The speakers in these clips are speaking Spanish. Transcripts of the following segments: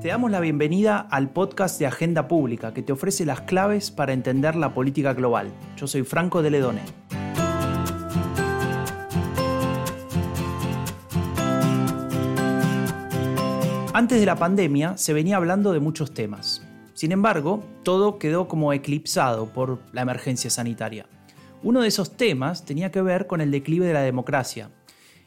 Te damos la bienvenida al podcast de Agenda Pública que te ofrece las claves para entender la política global. Yo soy Franco de Ledone. Antes de la pandemia se venía hablando de muchos temas. Sin embargo, todo quedó como eclipsado por la emergencia sanitaria. Uno de esos temas tenía que ver con el declive de la democracia.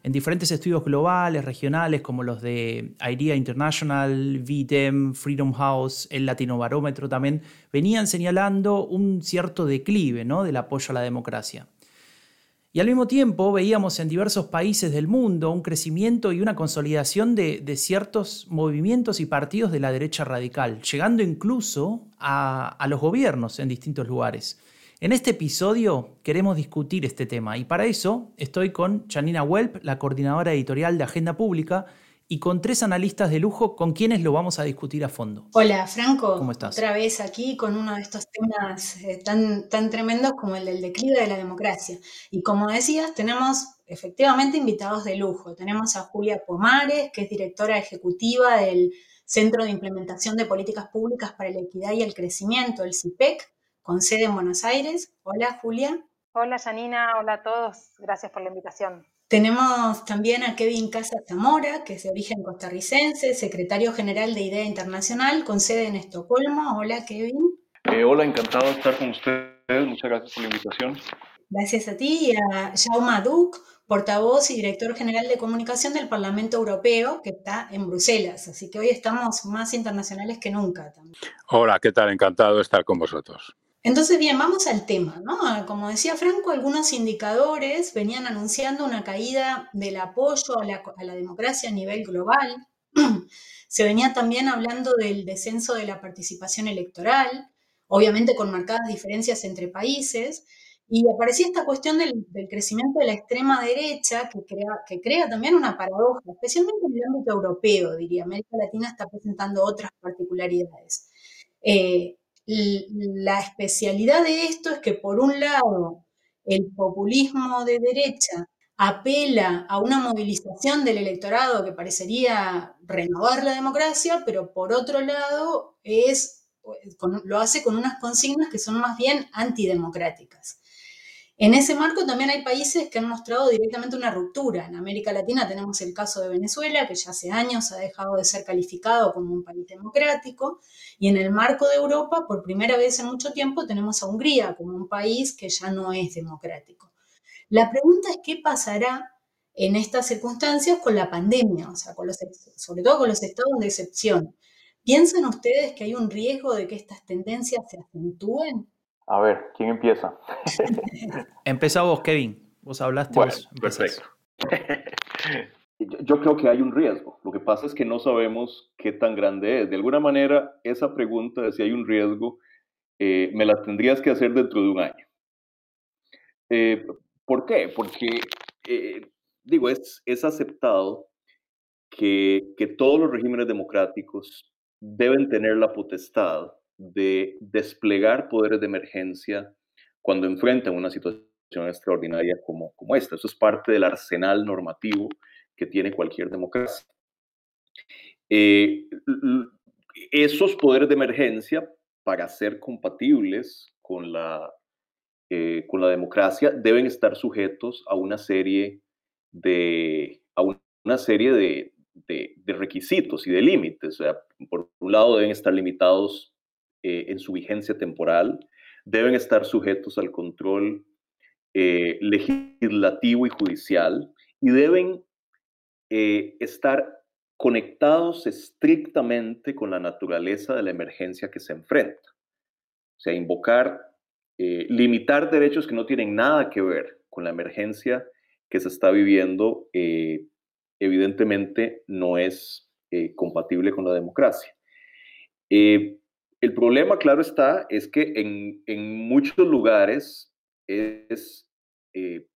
En diferentes estudios globales, regionales, como los de IDEA International, VDEM, Freedom House, el Latino Barómetro también, venían señalando un cierto declive ¿no? del apoyo a la democracia. Y al mismo tiempo veíamos en diversos países del mundo un crecimiento y una consolidación de, ciertos movimientos y partidos de la derecha radical, llegando incluso a los gobiernos en distintos lugares. En este episodio queremos discutir este tema y para eso estoy con Janina Welp, la coordinadora editorial de Agenda Pública, y con tres analistas de lujo con quienes lo vamos a discutir a fondo. Hola, Franco. ¿Cómo estás? Otra vez aquí con uno de estos temas eh, tan, tan tremendos como el del declive de la democracia. Y como decías, tenemos efectivamente invitados de lujo. Tenemos a Julia Pomares, que es directora ejecutiva del Centro de Implementación de Políticas Públicas para la Equidad y el Crecimiento, el CIPEC, con sede en Buenos Aires. Hola, Julia. Hola, Janina. Hola a todos. Gracias por la invitación. Tenemos también a Kevin Casas Zamora, que es de origen costarricense, secretario general de IDEA Internacional, con sede en Estocolmo. Hola, Kevin. Eh, hola, encantado de estar con ustedes. Muchas gracias por la invitación. Gracias a ti y a Jaume Duc, portavoz y director general de comunicación del Parlamento Europeo, que está en Bruselas. Así que hoy estamos más internacionales que nunca. También. Hola, ¿qué tal? Encantado de estar con vosotros. Entonces, bien, vamos al tema, ¿no? Como decía Franco, algunos indicadores venían anunciando una caída del apoyo a la, democracia a nivel global. Se venía también hablando del descenso de la participación electoral, obviamente con marcadas diferencias entre países, y aparecía esta cuestión del, crecimiento de la extrema derecha que crea, también una paradoja, especialmente en el ámbito europeo, diría. América Latina está presentando otras particularidades. Eh, la especialidad de esto es que por un lado el populismo de derecha apela a una movilización del electorado que parecería renovar la democracia, pero por otro lado es, lo hace con unas consignas que son más bien antidemocráticas. En ese marco también hay países que han mostrado directamente una ruptura. En América Latina tenemos el caso de Venezuela, que ya hace años ha dejado de ser calificado como un país democrático, y en el marco de Europa, por primera vez en mucho tiempo, tenemos a Hungría como un país que ya no es democrático. La pregunta es qué pasará en estas circunstancias con la pandemia, o sea, sobre todo con los estados de excepción. ¿Piensan ustedes que hay un riesgo de que estas tendencias se acentúen? A ver, ¿quién empieza? Empieza vos, Kevin. Vos hablaste, vos Perfecto. Yo creo que hay un riesgo. Lo que pasa es que no sabemos qué tan grande es. De alguna manera, esa pregunta de si hay un riesgo, eh, me la tendrías que hacer dentro de un año. Eh, ¿Por qué? Porque, eh, digo, es, es aceptado que, que todos los regímenes democráticos deben tener la potestad de desplegar poderes de emergencia cuando enfrentan una situación extraordinaria como, como esta. Eso es parte del arsenal normativo que tiene cualquier democracia. Eh, esos poderes de emergencia, para ser compatibles con la, eh, con la democracia, deben estar sujetos a una serie de, a una serie de, de, requisitos y de límites. O sea, por un lado, deben estar limitados eh, en su vigencia temporal, deben estar sujetos al control eh, legislativo y judicial y deben eh, estar conectados estrictamente con la naturaleza de la emergencia que se enfrenta. O sea, invocar, limitar derechos que no tienen nada que ver con la emergencia que se está viviendo, evidentemente no es compatible con la democracia. El problema, claro está, es que en, muchos lugares es eh,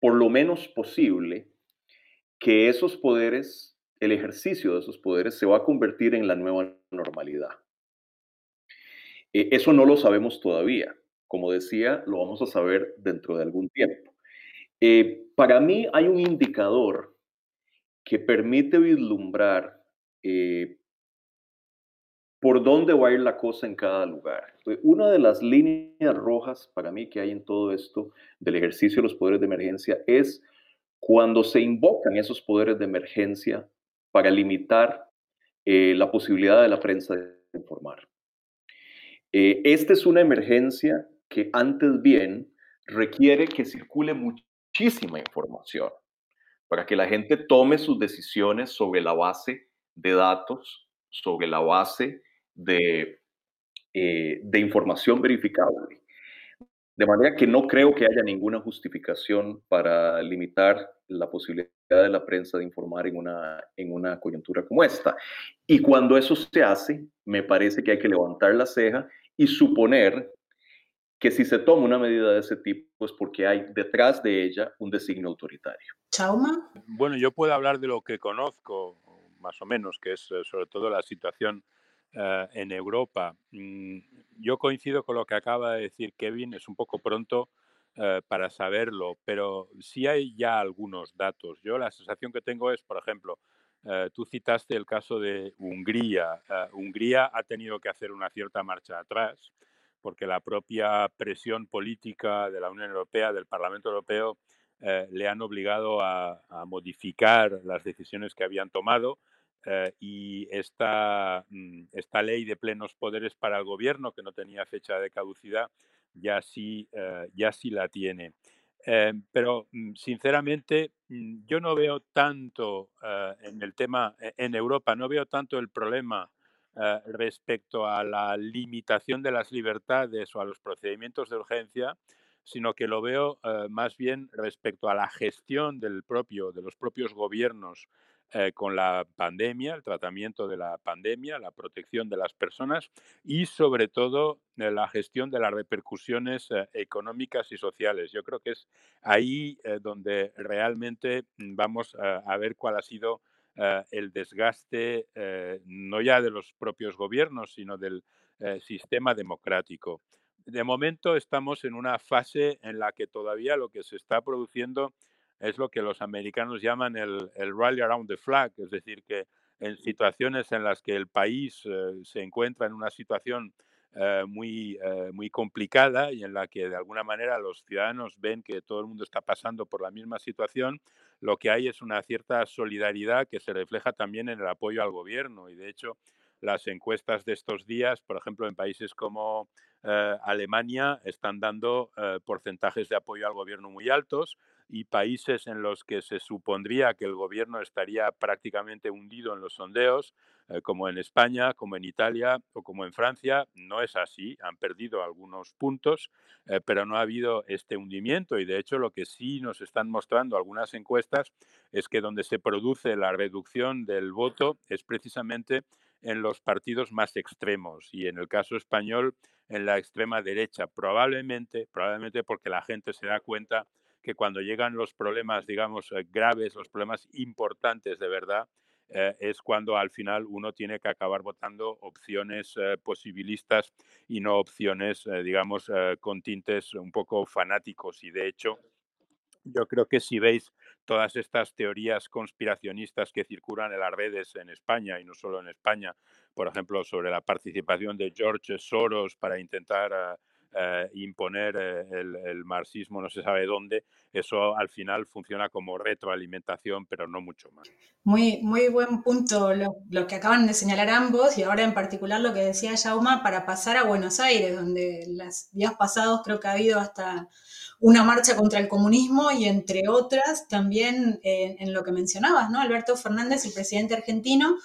por lo menos posible que esos poderes, el ejercicio de esos poderes se va a convertir en la nueva normalidad. Eh, eso no lo sabemos todavía. Como decía, lo vamos a saber dentro de algún tiempo. Eh, para mí hay un indicador que permite vislumbrar eh, por dónde va a ir la cosa en cada lugar. Una de las líneas rojas para mí que hay en todo esto del ejercicio de los poderes de emergencia es cuando se invocan esos poderes de emergencia para limitar eh, la posibilidad de la prensa de informar. Eh, esta es una emergencia que antes bien requiere que circule muchísima información para que la gente tome sus decisiones sobre la base de datos, sobre la base de, eh, de información verificable. De manera que no creo que haya ninguna justificación para limitar la posibilidad de la prensa de informar en una, en una coyuntura como esta. Y cuando eso se hace, me parece que hay que levantar la ceja y suponer que si se toma una medida de ese tipo es porque hay detrás de ella un designio autoritario. Chauma. Bueno, yo puedo hablar de lo que conozco, más o menos, que es eh, sobre todo la situación eh, en Europa. Mm, yo coincido con lo que acaba de decir Kevin, es un poco pronto eh, para saberlo, pero sí hay ya algunos datos. Yo la sensación que tengo es, por ejemplo, eh, tú citaste el caso de Hungría. Hungría ha tenido que hacer una cierta marcha atrás porque la propia presión política de la Unión Europea, del Parlamento Europeo, le han obligado a, a modificar las decisiones que habían tomado eh, y esta, mm, esta ley de plenos poderes para el gobierno, que no tenía fecha de caducidad, ya sí, eh, ya sí la tiene. Eh, pero mm, sinceramente mm, yo no veo tanto en el tema en Europa, no veo tanto el problema respecto a la limitación de las libertades o a los procedimientos de urgencia, sino que lo veo más bien respecto a la gestión del propio, de los propios gobiernos eh, con la pandemia, el tratamiento de la pandemia, la protección de las personas y sobre todo eh, la gestión de las repercusiones eh, económicas y sociales. Yo creo que es ahí donde realmente mm, vamos a ver cuál ha sido el desgaste no ya de los propios gobiernos, sino del sistema democrático. De momento estamos en una fase en la que todavía lo que se está produciendo es lo que los americanos llaman el, rally around the flag, es decir, que en situaciones en las que el país eh, se encuentra en una situación eh, muy, eh, muy complicada y en la que de alguna manera los ciudadanos ven que todo el mundo está pasando por la misma situación, lo que hay es una cierta solidaridad que se refleja también en el apoyo al gobierno. Y de hecho, las encuestas de estos días, por ejemplo, en países como Alemania, están dando porcentajes de apoyo al gobierno muy altos y países en los que se supondría que el gobierno estaría prácticamente hundido en los sondeos, eh, como en España, como en Italia o como en Francia, no es así. Han perdido algunos puntos, eh, pero no ha habido este hundimiento y de hecho lo que sí nos están mostrando algunas encuestas es que donde se produce la reducción del voto es precisamente en los partidos más extremos y en el caso español en la extrema derecha, probablemente, probablemente porque la gente se da cuenta que cuando llegan los problemas, digamos, eh, graves, los problemas importantes de verdad, eh, es cuando al final uno tiene que acabar votando opciones eh, posibilistas y no opciones, digamos, con tintes un poco fanáticos. Y de hecho, yo creo que si veis todas estas teorías conspiracionistas que circulan en las redes en España y no solo en España, por ejemplo, sobre la participación de George Soros para intentar eh, imponer eh, el, marxismo no se sabe dónde, eso al final funciona como retroalimentación, pero no mucho más. Muy, muy buen punto lo, que acaban de señalar ambos y ahora en particular lo que decía Jauma para pasar a Buenos Aires, donde los días pasados creo que ha habido hasta una marcha contra el comunismo y entre otras también eh, en lo que mencionabas, ¿no? Alberto Fernández, el presidente argentino,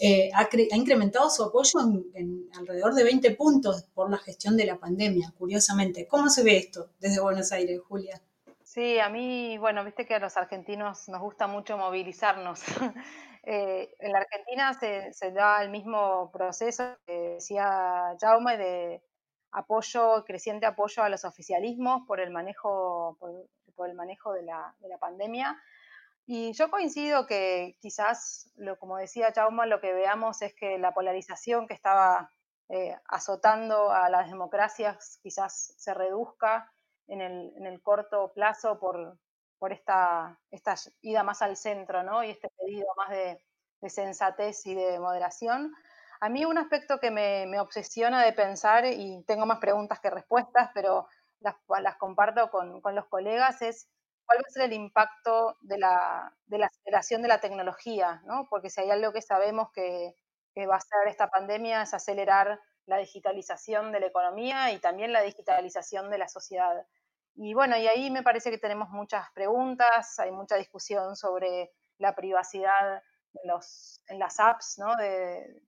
eh, ha, incrementado su apoyo en, alrededor de 20 puntos por la gestión de la pandemia, curiosamente. ¿Cómo se ve esto desde Buenos Aires, Julia? Sí, a mí, bueno, viste que a los argentinos nos gusta mucho movilizarnos. Eh, en la Argentina se, da el mismo proceso que decía Jaume de apoyo, creciente apoyo a los oficialismos por el manejo, por, el manejo de la, de la pandemia. Y yo coincido que quizás, lo, como decía Chauma, lo que veamos es que la polarización que estaba eh, azotando a las democracias quizás se reduzca en el, corto plazo por, por esta, esta ida más al centro, ¿no? Y este pedido más de, sensatez y de moderación. A mí un aspecto que me, obsesiona de pensar, y tengo más preguntas que respuestas, pero las, las comparto con, con, los colegas, es cuál va a ser el impacto de la, de la aceleración de la tecnología, ¿no? Porque si hay algo que sabemos que, que va a hacer esta pandemia es acelerar la digitalización de la economía y también la digitalización de la sociedad. Y bueno, y ahí me parece que tenemos muchas preguntas, hay mucha discusión sobre la privacidad en, los, en las apps, ¿no? de,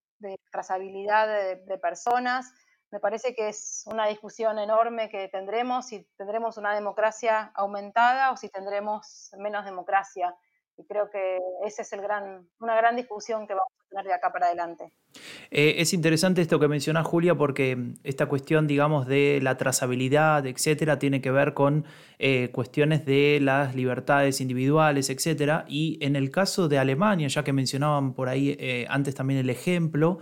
trazabilidad de, personas. Me parece que es una discusión enorme que tendremos si tendremos una democracia aumentada o si tendremos menos democracia. Y creo que esa es el gran, una gran discusión que vamos a tener de acá para adelante. Eh, es interesante esto que menciona Julia porque esta cuestión, digamos, de la trazabilidad, etcétera, tiene que ver con eh, cuestiones de las libertades individuales, etcétera. Y en el caso de Alemania, ya que mencionaban por ahí eh, antes también el ejemplo,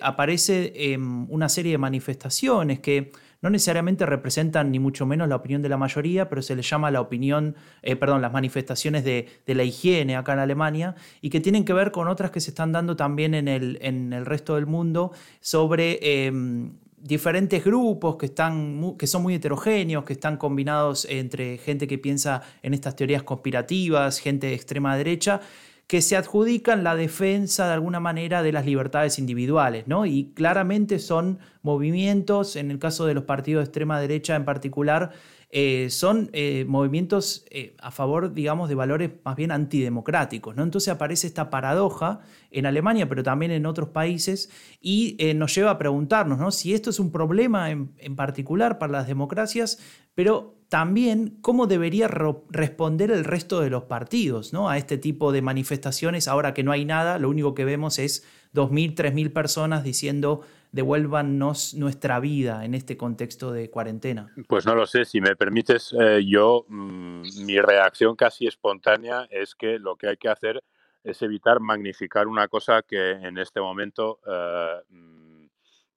aparece em, una serie de manifestaciones que no necesariamente representan ni mucho menos la opinión de la mayoría, pero se les llama la opinión, eh, perdón, las manifestaciones de, la higiene acá en Alemania y que tienen que ver con otras que se están dando también en el, resto del mundo sobre em, diferentes grupos que, están, que son muy heterogéneos, que están combinados entre gente que piensa en estas teorías conspirativas, gente de extrema derecha que se adjudican la defensa de alguna manera de las libertades individuales, ¿no? Y claramente son movimientos, en el caso de los partidos de extrema derecha en particular, eh, son eh, movimientos eh, a favor, digamos, de valores más bien antidemocráticos. ¿no? Entonces aparece esta paradoja en Alemania, pero también en otros países, y nos lleva a preguntarnos ¿no? si esto es un problema en, en particular para las democracias, pero también cómo debería responder el resto de los partidos ¿no? a este tipo de manifestaciones. Ahora que no hay nada, lo único que vemos es 2.000, 3.000 personas diciendo devuélvanos nuestra vida en este contexto de cuarentena. Pues no lo sé, si me permites, eh, yo, mm, mi reacción casi espontánea es que lo que hay que hacer es evitar magnificar una cosa que en este momento... Eh,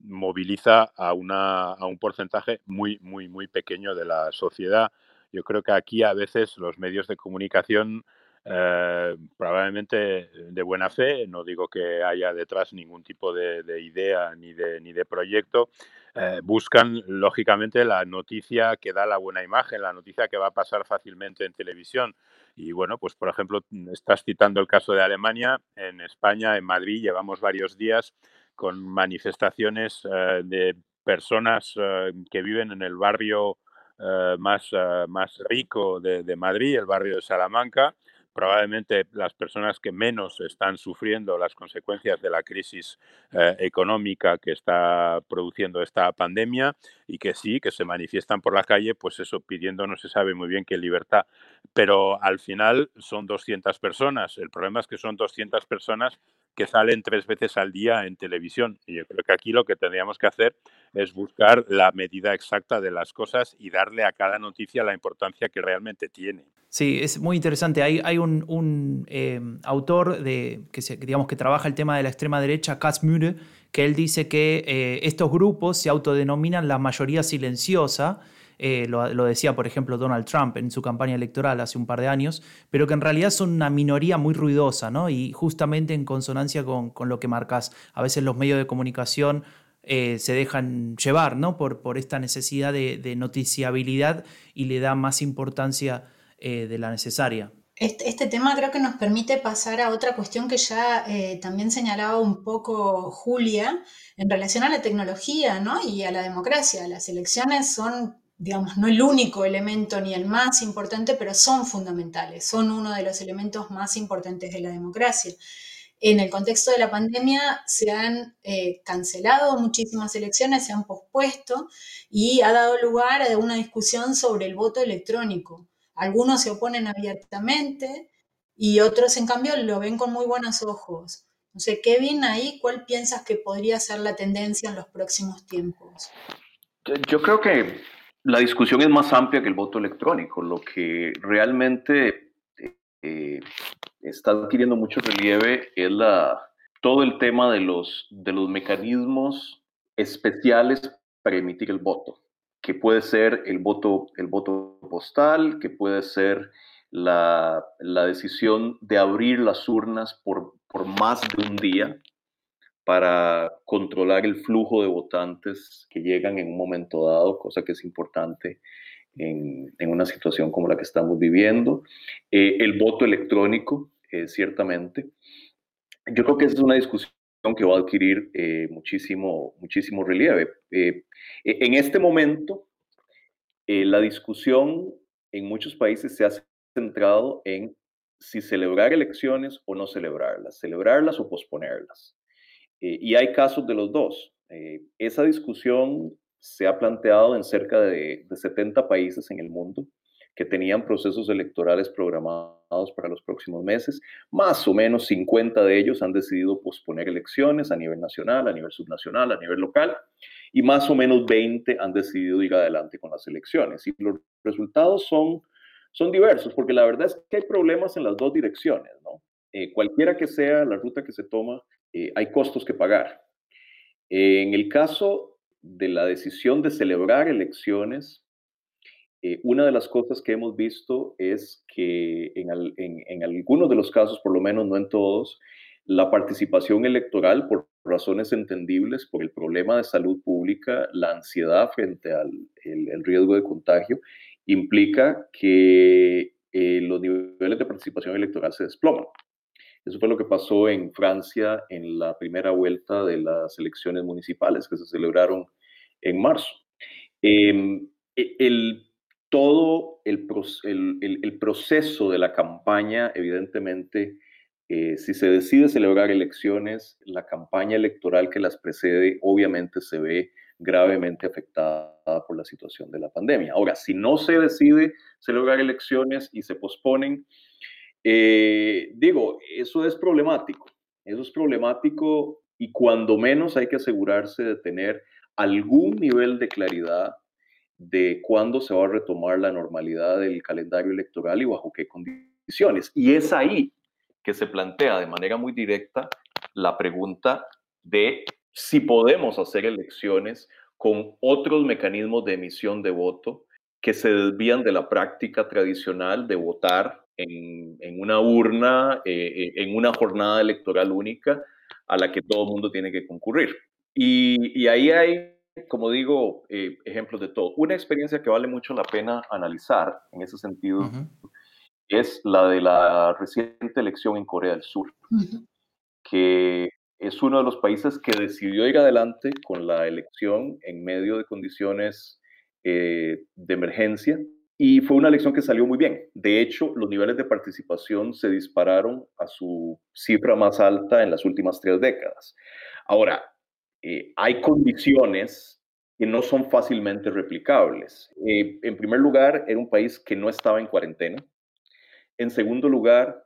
moviliza a, una, a un porcentaje muy, muy, muy pequeño de la sociedad. Yo creo que aquí a veces los medios de comunicación, eh, probablemente de buena fe, no digo que haya detrás ningún tipo de, idea ni de, ni de proyecto, eh, buscan lógicamente la noticia que da la buena imagen, la noticia que va a pasar fácilmente en televisión. Y bueno, pues por ejemplo, estás citando el caso de Alemania, en España, en Madrid, llevamos varios días con manifestaciones eh, de personas eh, que viven en el barrio eh, más, más rico de, Madrid, el barrio de Salamanca, probablemente las personas que menos están sufriendo las consecuencias de la crisis económica que está produciendo esta pandemia y que sí, que se manifiestan por la calle, pues eso pidiendo no se sabe muy bien qué libertad, pero al final son 200 personas. El problema es que son 200 personas que salen tres veces al día en televisión. Y yo creo que aquí lo que tendríamos que hacer es buscar la medida exacta de las cosas y darle a cada noticia la importancia que realmente tiene. Sí, es muy interesante. Hay, hay un, eh, autor de, que, digamos, que trabaja el tema de la extrema derecha, Katz Mühre, que él dice que eh, estos grupos se autodenominan la mayoría silenciosa eh, lo, decía por ejemplo Donald Trump en su campaña electoral hace un par de años, pero que en realidad son una minoría muy ruidosa, ¿no? Y justamente en consonancia con, lo que marcas, a veces los medios de comunicación eh, se dejan llevar, ¿no? Por, esta necesidad de, noticiabilidad y le da más importancia eh, de la necesaria. Este, este, tema creo que nos permite pasar a otra cuestión que ya también señalaba un poco Julia en relación a la tecnología ¿no? y a la democracia. Las elecciones son digamos, no el único elemento ni el más importante, pero son fundamentales, son uno de los elementos más importantes de la democracia. En el contexto de la pandemia se han eh, cancelado muchísimas elecciones, se han pospuesto y ha dado lugar a una discusión sobre el voto electrónico. Algunos se oponen abiertamente y otros, en cambio, lo ven con muy buenos ojos. No sé, Kevin, ahí, ¿cuál piensas que podría ser la tendencia en los próximos tiempos? Yo creo que la discusión es más amplia que el voto electrónico. Lo que realmente eh, está adquiriendo mucho relieve es la, todo el tema de los, de los mecanismos especiales para emitir el voto, que puede ser el voto, el voto postal, que puede ser la, decisión de abrir las urnas por, por más de un día para controlar el flujo de votantes que llegan en un momento dado, cosa que es importante en, una situación como la que estamos viviendo. Eh, el voto electrónico, eh, ciertamente. Yo creo que esa es una discusión que va a adquirir eh, muchísimo, muchísimo relieve. en este momento, la discusión en muchos países se ha centrado en si celebrar elecciones o no celebrarlas, celebrarlas o posponerlas. Y hay casos de los dos. esa discusión se ha planteado en cerca de, 70 países en el mundo que tenían procesos electorales programados para los próximos meses. Más o menos 50 de ellos han decidido posponer elecciones a nivel nacional, a nivel subnacional, a nivel local, y más o menos 20 han decidido ir adelante con las elecciones. Y los resultados son, son diversos, porque la verdad es que hay problemas en las dos direcciones. ¿no? Eh, cualquiera que sea la ruta que se toma, eh, hay costos que pagar. en el caso de la decisión de celebrar elecciones, eh, una de las cosas que hemos visto es que en, algunos de los casos, por lo menos no en todos, la participación electoral, por razones entendibles, por el problema de salud pública, la ansiedad frente al el, riesgo de contagio, implica que eh, los niveles de participación electoral se desploman. Eso fue lo que pasó en Francia en la primera vuelta de las elecciones municipales que se celebraron en marzo. Em, e, el, todo el, proceso de la campaña, evidentemente, eh, si se decide celebrar elecciones, la campaña electoral que las precede obviamente se ve gravemente afectada por la situación de la pandemia. Ahora, si no se decide celebrar elecciones y se posponen, eh, digo, eso es problemático. Eso es problemático y cuando menos hay que asegurarse de tener algún nivel de claridad de cuándo se va a retomar la normalidad del calendario electoral y bajo qué condiciones. Y es ahí que se plantea de manera muy directa la pregunta de si podemos hacer elecciones con otros mecanismos de emisión de voto que se desvían de la práctica tradicional de votar en, una urna, eh, eh, en una jornada electoral única a la que todo el mundo tiene que concurrir. Y, ahí hay, como digo, eh, ejemplos de todo. Una experiencia que vale mucho la pena analizar en ese sentido es la de la reciente elección en Corea del Sur, que es uno de los países que decidió ir adelante con la elección en medio de condiciones de emergencia y fue una elección que salió muy bien. De hecho, los niveles de participación se dispararon a su cifra más alta en las últimas tres décadas. Ahora, eh, hay condiciones que no son fácilmente replicables. Eh, en primer lugar, era un país que no estaba en cuarentena. En segundo lugar,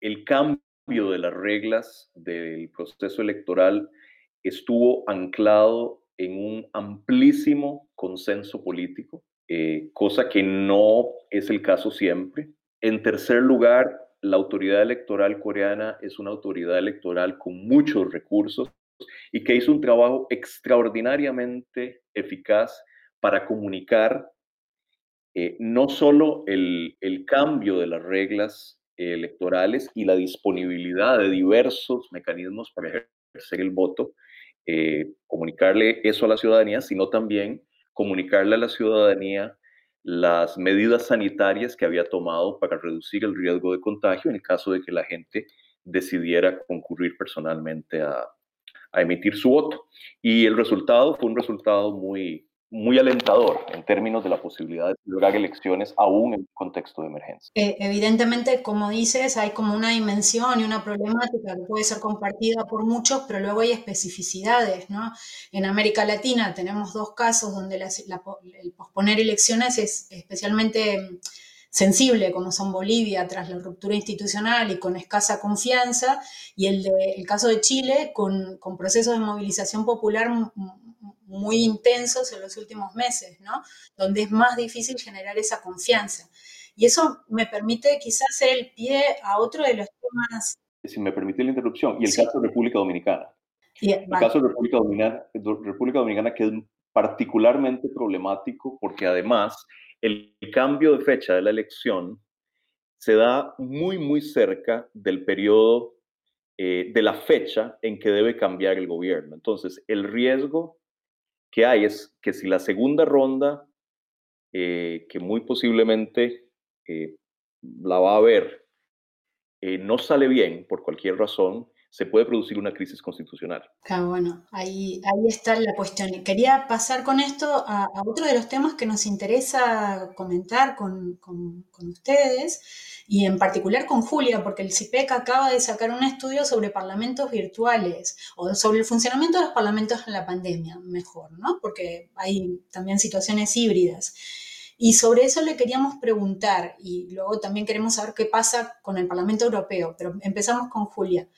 el cambio de las reglas del proceso electoral estuvo anclado en un amplísimo consenso político eh, cosa que no es el caso siempre. En tercer lugar, la autoridad electoral coreana es una autoridad electoral con muchos recursos y que hizo un trabajo extraordinariamente eficaz para comunicar eh, no solo el, cambio de las reglas electorales y la disponibilidad de diversos mecanismos para ejercer el voto, eh, comunicarle eso a la ciudadanía, sino también comunicarle a la ciudadanía las medidas sanitarias que había tomado para reducir el riesgo de contagio en el caso de que la gente decidiera concurrir personalmente a, a emitir su voto. Y el resultado fue un resultado muy, muy alentador en términos de la posibilidad de lograr elecciones aún en un contexto de emergencia. Eh, evidentemente, como dices, hay como una dimensión y una problemática que puede ser compartida por muchos, pero luego hay especificidades, ¿no? En América Latina tenemos dos casos donde el posponer elecciones es especialmente sensible, como son Bolivia tras la ruptura institucional y con escasa confianza, y el, de, el caso de Chile con, con procesos de movilización popular muy intensos en los últimos meses, ¿no? Donde es más difícil generar esa confianza. Y eso me permite quizás hacer el pie a otro de los temas. Si me permite la interrupción, y el caso de República Dominicana. el caso de República Dominicana, República Dominicana que es particularmente problemático porque además el cambio de fecha de la elección se da muy, muy cerca del periodo, eh, de la fecha en que debe cambiar el gobierno. Entonces, el riesgo que hay es que si la segunda ronda, eh, que muy posiblemente eh, la va a haber, no sale bien por cualquier razón, se puede producir una crisis constitucional. Claro, bueno, ahí, ahí está la cuestión. Quería pasar con esto a, otro de los temas que nos interesa comentar con, ustedes y en particular con Julia, porque el CIPEC acaba de sacar un estudio sobre parlamentos virtuales o sobre el funcionamiento de los parlamentos en la pandemia, mejor, ¿no? Porque hay también situaciones híbridas. Y sobre eso le queríamos preguntar y luego también queremos saber qué pasa con el Parlamento Europeo, pero empezamos con Julia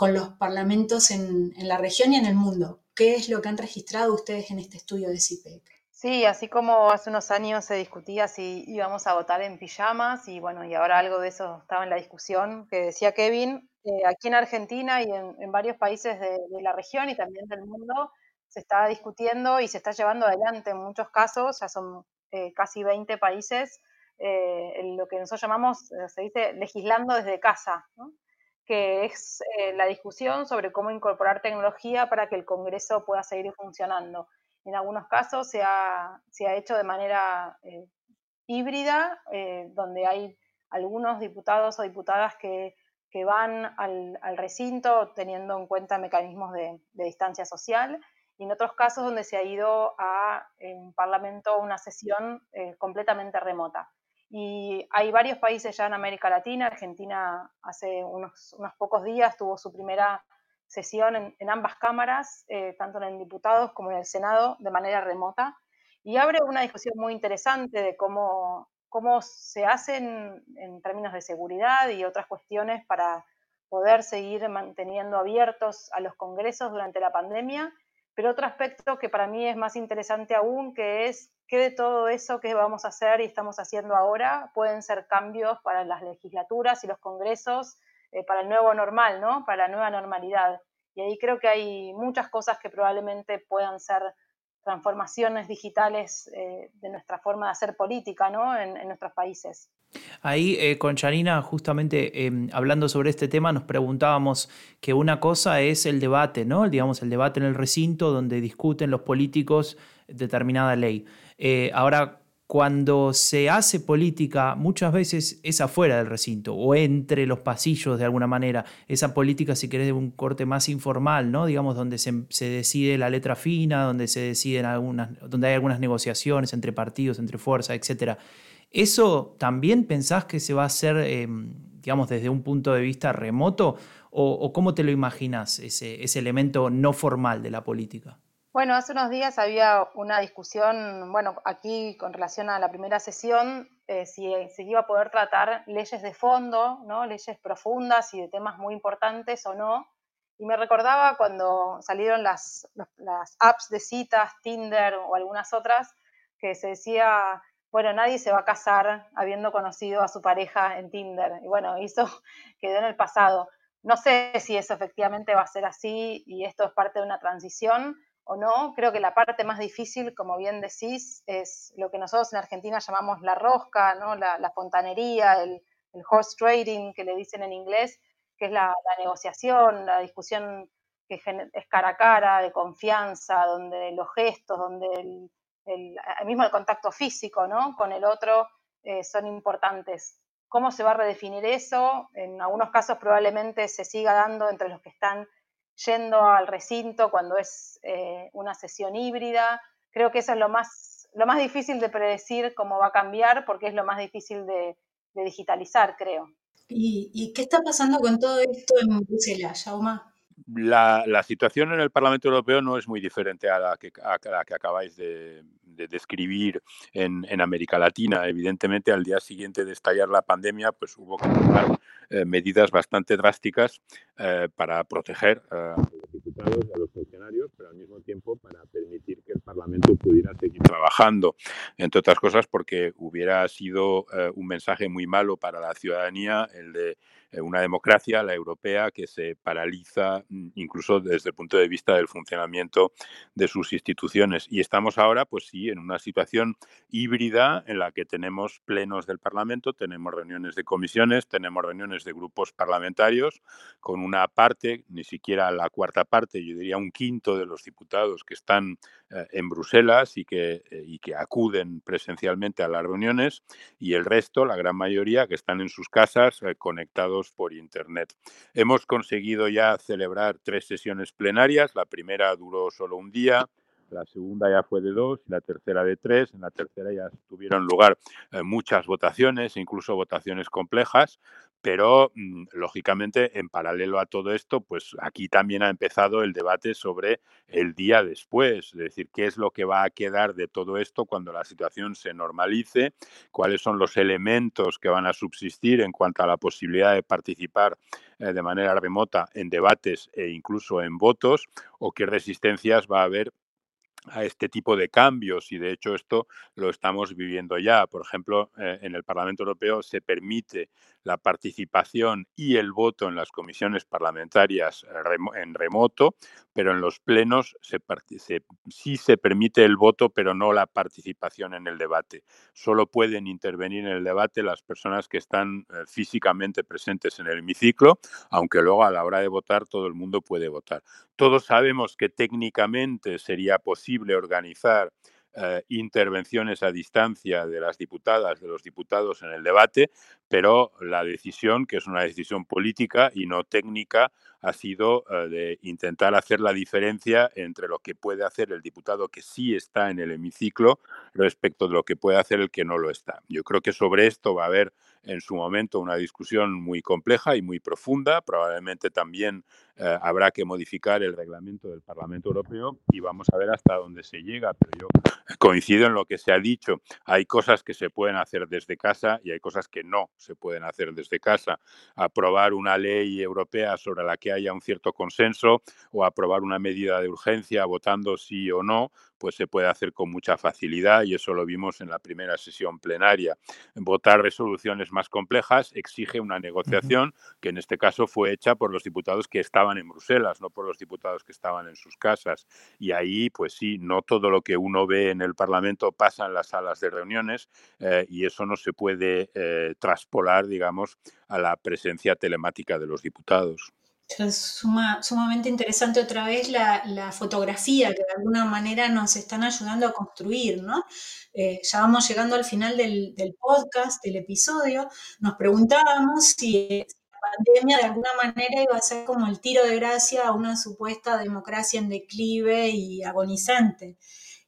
con los parlamentos en, la región y en el mundo. ¿Qué es lo que han registrado ustedes en este estudio de CIPEC? Sí, así como hace unos años se discutía si íbamos a votar en pijamas y bueno, y ahora algo de eso estaba en la discusión que decía Kevin, eh, aquí en Argentina y en, varios países de, la región y también del mundo se está discutiendo y se está llevando adelante en muchos casos, ya son eh, casi 20 países, eh, lo que nosotros llamamos, se dice, legislando desde casa. Que es eh, la discusión sobre cómo incorporar tecnología para que el Congreso pueda seguir funcionando. En algunos casos se ha, se ha hecho de manera eh, híbrida, eh, donde hay algunos diputados o diputadas que, que van al, al, recinto teniendo en cuenta mecanismos de, distancia social, y en otros casos donde se ha ido a un parlamento una sesión completamente remota. Y hay varios países ya en América Latina. Argentina hace unos, unos pocos días tuvo su primera sesión en, ambas cámaras, eh, tanto en el diputados como en el Senado, de manera remota. Y abre una discusión muy interesante de cómo, cómo se hacen en términos de seguridad y otras cuestiones para poder seguir manteniendo abiertos a los congresos durante la pandemia. Pero otro aspecto que para mí es más interesante aún, que es ¿Qué de todo eso que vamos a hacer y estamos haciendo ahora pueden ser cambios para las legislaturas y los congresos, eh, para el nuevo normal, ¿no? Para la nueva normalidad. Y ahí creo que hay muchas cosas que probablemente puedan ser transformaciones digitales eh, de nuestra forma de hacer política ¿no? en, nuestros países. Ahí eh, con Charina, justamente em, hablando sobre este tema, nos preguntábamos que una cosa es el debate, ¿no? digamos, el debate en el recinto donde discuten los políticos determinada ley. Eh, ahora, cuando se hace política, muchas veces es afuera del recinto o entre los pasillos de alguna manera. Esa política, si querés, de un corte más informal, ¿no? Digamos, donde se, decide la letra fina, donde se deciden algunas, donde hay algunas negociaciones entre partidos, entre fuerzas, etc. ¿Eso también pensás que se va a hacer, em, digamos, desde un punto de vista remoto? ¿O, cómo te lo imaginas, ese elemento no formal de la política? Bueno, hace unos días había una discusión, bueno, aquí con relación a la primera sesión, eh, si se iba a poder tratar leyes de fondo, ¿no? leyes profundas y de temas muy importantes o no. Y me recordaba cuando salieron las, las apps de citas, Tinder o algunas otras, que se decía, bueno, nadie se va a casar habiendo conocido a su pareja en Tinder. Y bueno, eso quedó en el pasado. No sé si eso efectivamente va a ser así y esto es parte de una transición Creo que la parte más difícil, como bien decís, es lo que nosotros en Argentina llamamos la rosca, ¿no? la, fontanería, el, horse trading, que le dicen en inglés, que es la, negociación, la discusión que es cara a cara, de confianza, donde los gestos, donde el, mismo el contacto físico con el otro eh, son importantes. ¿Cómo se va a redefinir eso? En algunos casos probablemente se siga dando entre los que están yendo al recinto cuando es eh, una sesión híbrida. Creo que eso es lo más, lo más difícil de predecir cómo va a cambiar porque es lo más difícil de, digitalizar, creo. ¿Y, qué está pasando con todo esto en Bruselas, Jauma? La, la, situación en el Parlamento Europeo no es muy diferente a la que, a la que acabáis de, describir en, en, América Latina. Evidentemente, al día siguiente de estallar la pandemia, pues hubo que tomar eh, medidas bastante drásticas eh, para proteger eh, a los diputados y a los funcionarios, pero al mismo tiempo para permitir que el Parlamento pudiera seguir trabajando, entre otras cosas porque hubiera sido un mensaje muy malo para la ciudadanía el de eh, una democracia, la europea, que se paraliza mm, incluso desde el punto de vista del funcionamiento de sus instituciones. Y estamos ahora, pues sí, en una situación híbrida en la que tenemos plenos del Parlamento, tenemos reuniones de comisiones, tenemos reuniones de grupos parlamentarios, con una parte, ni siquiera la cuarta parte, yo diría un quinto de los diputados que están eh, en Bruselas y que, eh, y que acuden presencialmente a las reuniones, y el resto, la gran mayoría, que están en sus casas conectados por Internet. Hemos conseguido ya celebrar tres sesiones plenarias. La primera duró solo un día, la segunda ya fue de dos, la tercera de tres. En la tercera ya tuvieron lugar eh, muchas votaciones, incluso votaciones complejas, pero mm, lógicamente en paralelo a todo esto, pues aquí también ha empezado el debate sobre el día después, es decir, qué es lo que va a quedar de todo esto cuando la situación se normalice, cuáles son los elementos que van a subsistir en cuanto a la posibilidad de participar eh, de manera remota en debates e incluso en votos, o qué resistencias va a haber a este tipo de cambios y de hecho esto lo estamos viviendo ya. Por ejemplo, eh, en el Parlamento Europeo se permite la participación y el voto en las comisiones parlamentarias en remoto, pero en los plenos sí se permite el voto, pero no la participación en el debate. Solo pueden intervenir en el debate las personas que están eh, físicamente presentes en el hemiciclo, aunque luego a la hora de votar todo el mundo puede votar. Todos sabemos que técnicamente sería posible organizar eh, intervenciones a distancia de las diputadas, de los diputados en el debate, pero la decisión, que es una decisión política y no técnica, ha sido eh, de intentar hacer la diferencia entre lo que puede hacer el diputado que sí está en el hemiciclo respecto de lo que puede hacer el que no lo está. Yo creo que sobre esto va a haber en su momento una discusión muy compleja y muy profunda. Probablemente también eh, habrá que modificar el reglamento del Parlamento Europeo y vamos a ver hasta dónde se llega. Pero yo coincido en lo que se ha dicho. Hay cosas que se pueden hacer desde casa y hay cosas que no se pueden hacer desde casa. Aprobar una ley europea sobre la que haya un cierto consenso o aprobar una medida de urgencia votando sí o no, pues se puede hacer con mucha facilidad y eso lo vimos en la primera sesión plenaria. Votar resoluciones más complejas exige una negociación que en este caso fue hecha por los diputados que estaban en Bruselas, no por los diputados que estaban en sus casas. Y ahí, pues sí, no todo lo que uno ve en el Parlamento pasa en las salas de reuniones eh, y eso no se puede eh, traspolar, digamos, a la presencia telemática de los diputados. Es sumamente interesante otra vez la, fotografía que de alguna manera nos están ayudando a construir, ¿no? Eh, ya vamos llegando al final del, podcast, del episodio. Nos preguntábamos si la pandemia de alguna manera iba a ser como el tiro de gracia a una supuesta democracia en declive y agonizante.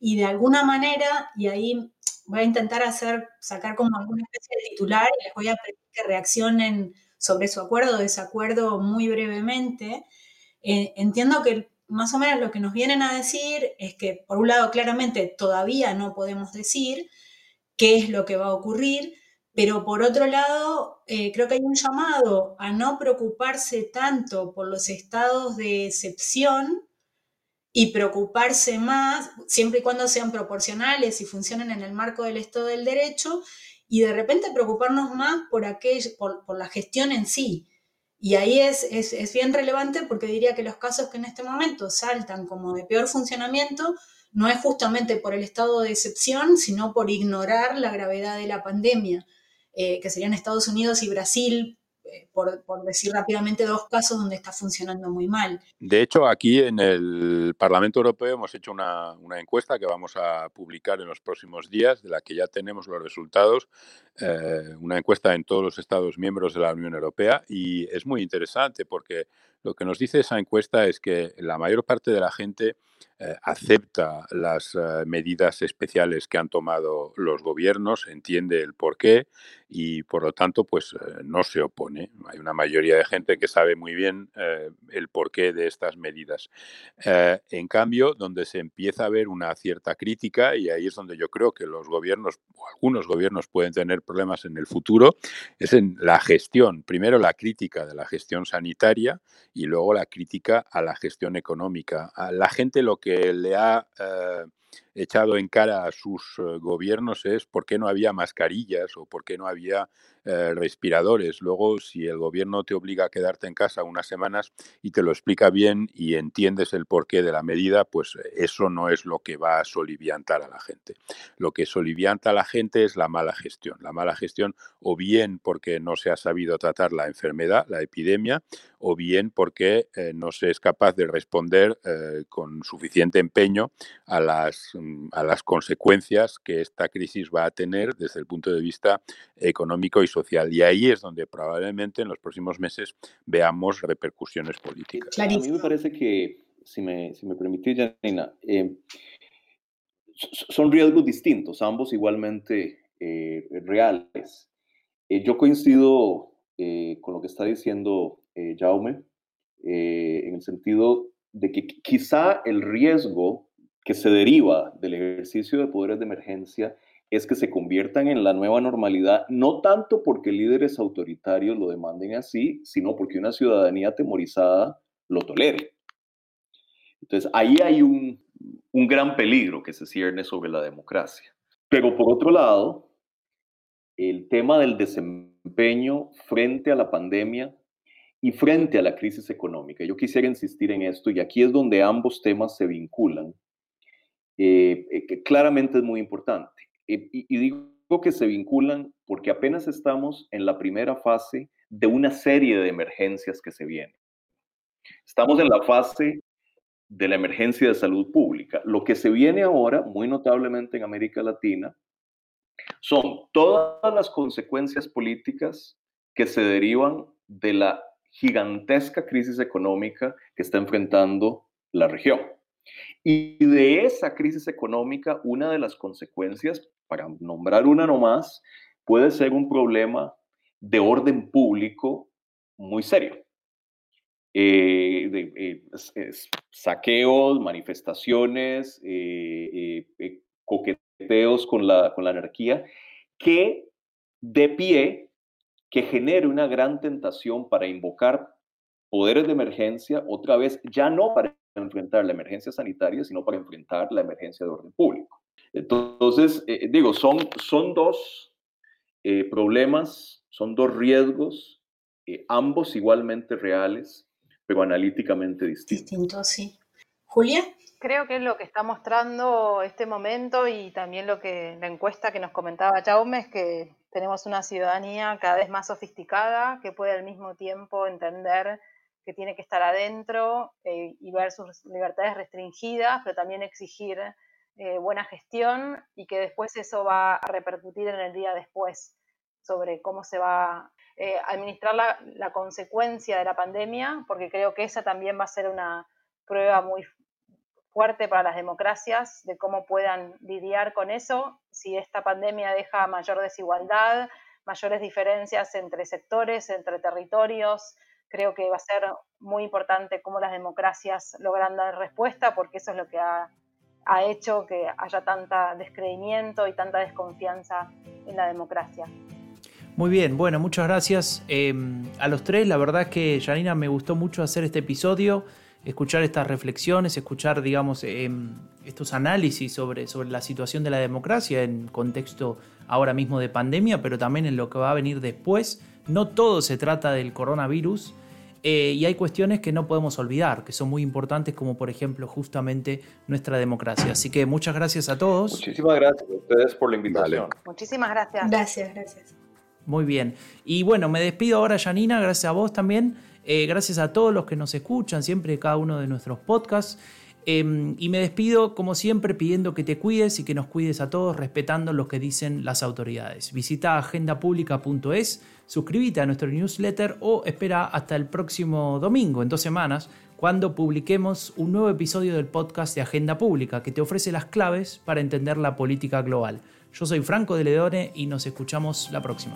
Y de alguna manera, y ahí voy a intentar hacer, sacar como alguna especie de titular y les voy a pedir que reaccionen sobre su acuerdo o desacuerdo muy brevemente, eh, entiendo que más o menos lo que nos vienen a decir es que, por un lado, claramente todavía no podemos decir qué es lo que va a ocurrir, pero por otro lado, eh, creo que hay un llamado a no preocuparse tanto por los estados de excepción y preocuparse más, siempre y cuando sean proporcionales y funcionen en el marco del Estado del Derecho, y de repente preocuparnos más por, aquel, por, la gestión en sí. Y ahí es, bien relevante porque diría que los casos que en este momento saltan como de peor funcionamiento no es justamente por el estado de excepción, sino por ignorar la gravedad de la pandemia, eh, que serían Estados Unidos y Brasil eh, por, decir rápidamente, dos casos donde está funcionando muy mal. De hecho, aquí en el Parlamento Europeo hemos hecho una, encuesta que vamos a publicar en los próximos días, de la que ya tenemos los resultados, eh, una encuesta en todos los Estados miembros de la Unión Europea, y es muy interesante porque lo que nos dice esa encuesta es que la mayor parte de la gente eh, acepta las eh, medidas especiales que han tomado los gobiernos, entiende el porqué y por lo tanto pues no se opone. Hay una mayoría de gente que sabe muy bien el porqué de estas medidas. en cambio, donde se empieza a ver una cierta crítica y ahí es donde yo creo que los gobiernos o algunos gobiernos pueden tener problemas en el futuro, es en la gestión. Primero la crítica de la gestión sanitaria y luego la crítica a la gestión económica. A la gente lo que le ha eh, echado en cara a sus eh, gobiernos es por qué no había mascarillas o por qué no había eh, respiradores. Luego, si el gobierno te obliga a quedarte en casa unas semanas y te lo explica bien y entiendes el porqué de la medida, pues eso no es lo que va a soliviantar a la gente. Lo que solivianta a la gente es la mala gestión. La mala gestión o bien porque no se ha sabido tratar la enfermedad, la epidemia, o bien porque eh, no se es capaz de responder con suficiente empeño a las a las consecuencias que esta crisis va a tener desde el punto de vista económico y social. Y ahí es donde probablemente en los próximos meses veamos repercusiones políticas. A mí me parece que, si me, si me permitís, Janina, eh, son riesgos distintos, ambos igualmente eh, reales. Eh, yo coincido con lo que está diciendo Jaume, en el sentido de que quizá el riesgo que se deriva del ejercicio de poderes de emergencia es que se conviertan en la nueva normalidad, no tanto porque líderes autoritarios lo demanden así, sino porque una ciudadanía atemorizada lo tolere. Entonces, ahí hay un, un gran peligro que se cierne sobre la democracia. Pero por otro lado, el tema del desempeño frente a la pandemia y frente a la crisis económica. Yo quisiera insistir en esto y aquí es donde ambos temas se vinculan eh, eh, que claramente es muy importante. Eh, y, digo que se vinculan porque apenas estamos en la primera fase de una serie de emergencias que se vienen. Estamos en la fase de la emergencia de salud pública. Lo que se viene ahora, muy notablemente en América Latina, son todas las consecuencias políticas que se derivan de la gigantesca crisis económica que está enfrentando la región. Y de esa crisis económica, una de las consecuencias, para nombrar una nomás, puede ser un problema de orden público muy serio. Eh, eh, saqueos, manifestaciones, eh, coqueteos con la, con la anarquía, que de pie, que genere una gran tentación para invocar poderes de emergencia, otra vez, ya no para enfrentar la emergencia sanitaria, sino para enfrentar la emergencia de orden público. Entonces, eh, digo, son, son dos eh, problemas, son dos riesgos, eh, ambos igualmente reales, pero analíticamente distintos. Distintos, sí. Julia. Creo que es lo que está mostrando este momento y también lo que la encuesta que nos comentaba Jaume es que tenemos una ciudadanía cada vez más sofisticada que puede al mismo tiempo entender que tiene que estar adentro eh, y ver sus libertades restringidas, pero también exigir eh, buena gestión y que después eso va a repercutir en el día después sobre cómo se va eh, administrar la, la, consecuencia de la pandemia, porque creo que esa también va a ser una prueba muy fuerte para las democracias de cómo puedan lidiar con eso, si esta pandemia deja mayor desigualdad, mayores diferencias entre sectores, entre territorios, creo que va a ser muy importante cómo las democracias logran dar respuesta, porque eso es lo que ha, hecho que haya tanta descreimiento y tanta desconfianza en la democracia. Muy bien, bueno, muchas gracias em, a los tres. La verdad es que, Janina, me gustó mucho hacer este episodio, escuchar estas reflexiones, escuchar, digamos, em, estos análisis sobre, sobre la situación de la democracia en contexto ahora mismo de pandemia, pero también en lo que va a venir después. No todo se trata del coronavirus, eh, y hay cuestiones que no podemos olvidar, que son muy importantes, como por ejemplo justamente nuestra democracia. Así que muchas gracias a todos. Muchísimas gracias a ustedes por la invitación. Muchísimas gracias. Gracias, gracias. Muy bien. Y bueno, me despido ahora, Janina, gracias a vos también. Eh, gracias a todos los que nos escuchan siempre cada uno de nuestros podcasts. Em, y me despido, como siempre, pidiendo que te cuides y que nos cuides a todos, respetando lo que dicen las autoridades. Visita agendapublica.es, suscríbete a nuestro newsletter o espera hasta el próximo domingo, en dos semanas, cuando publiquemos un nuevo episodio del podcast de Agenda Pública que te ofrece las claves para entender la política global. Yo soy Franco de Ledone y nos escuchamos la próxima.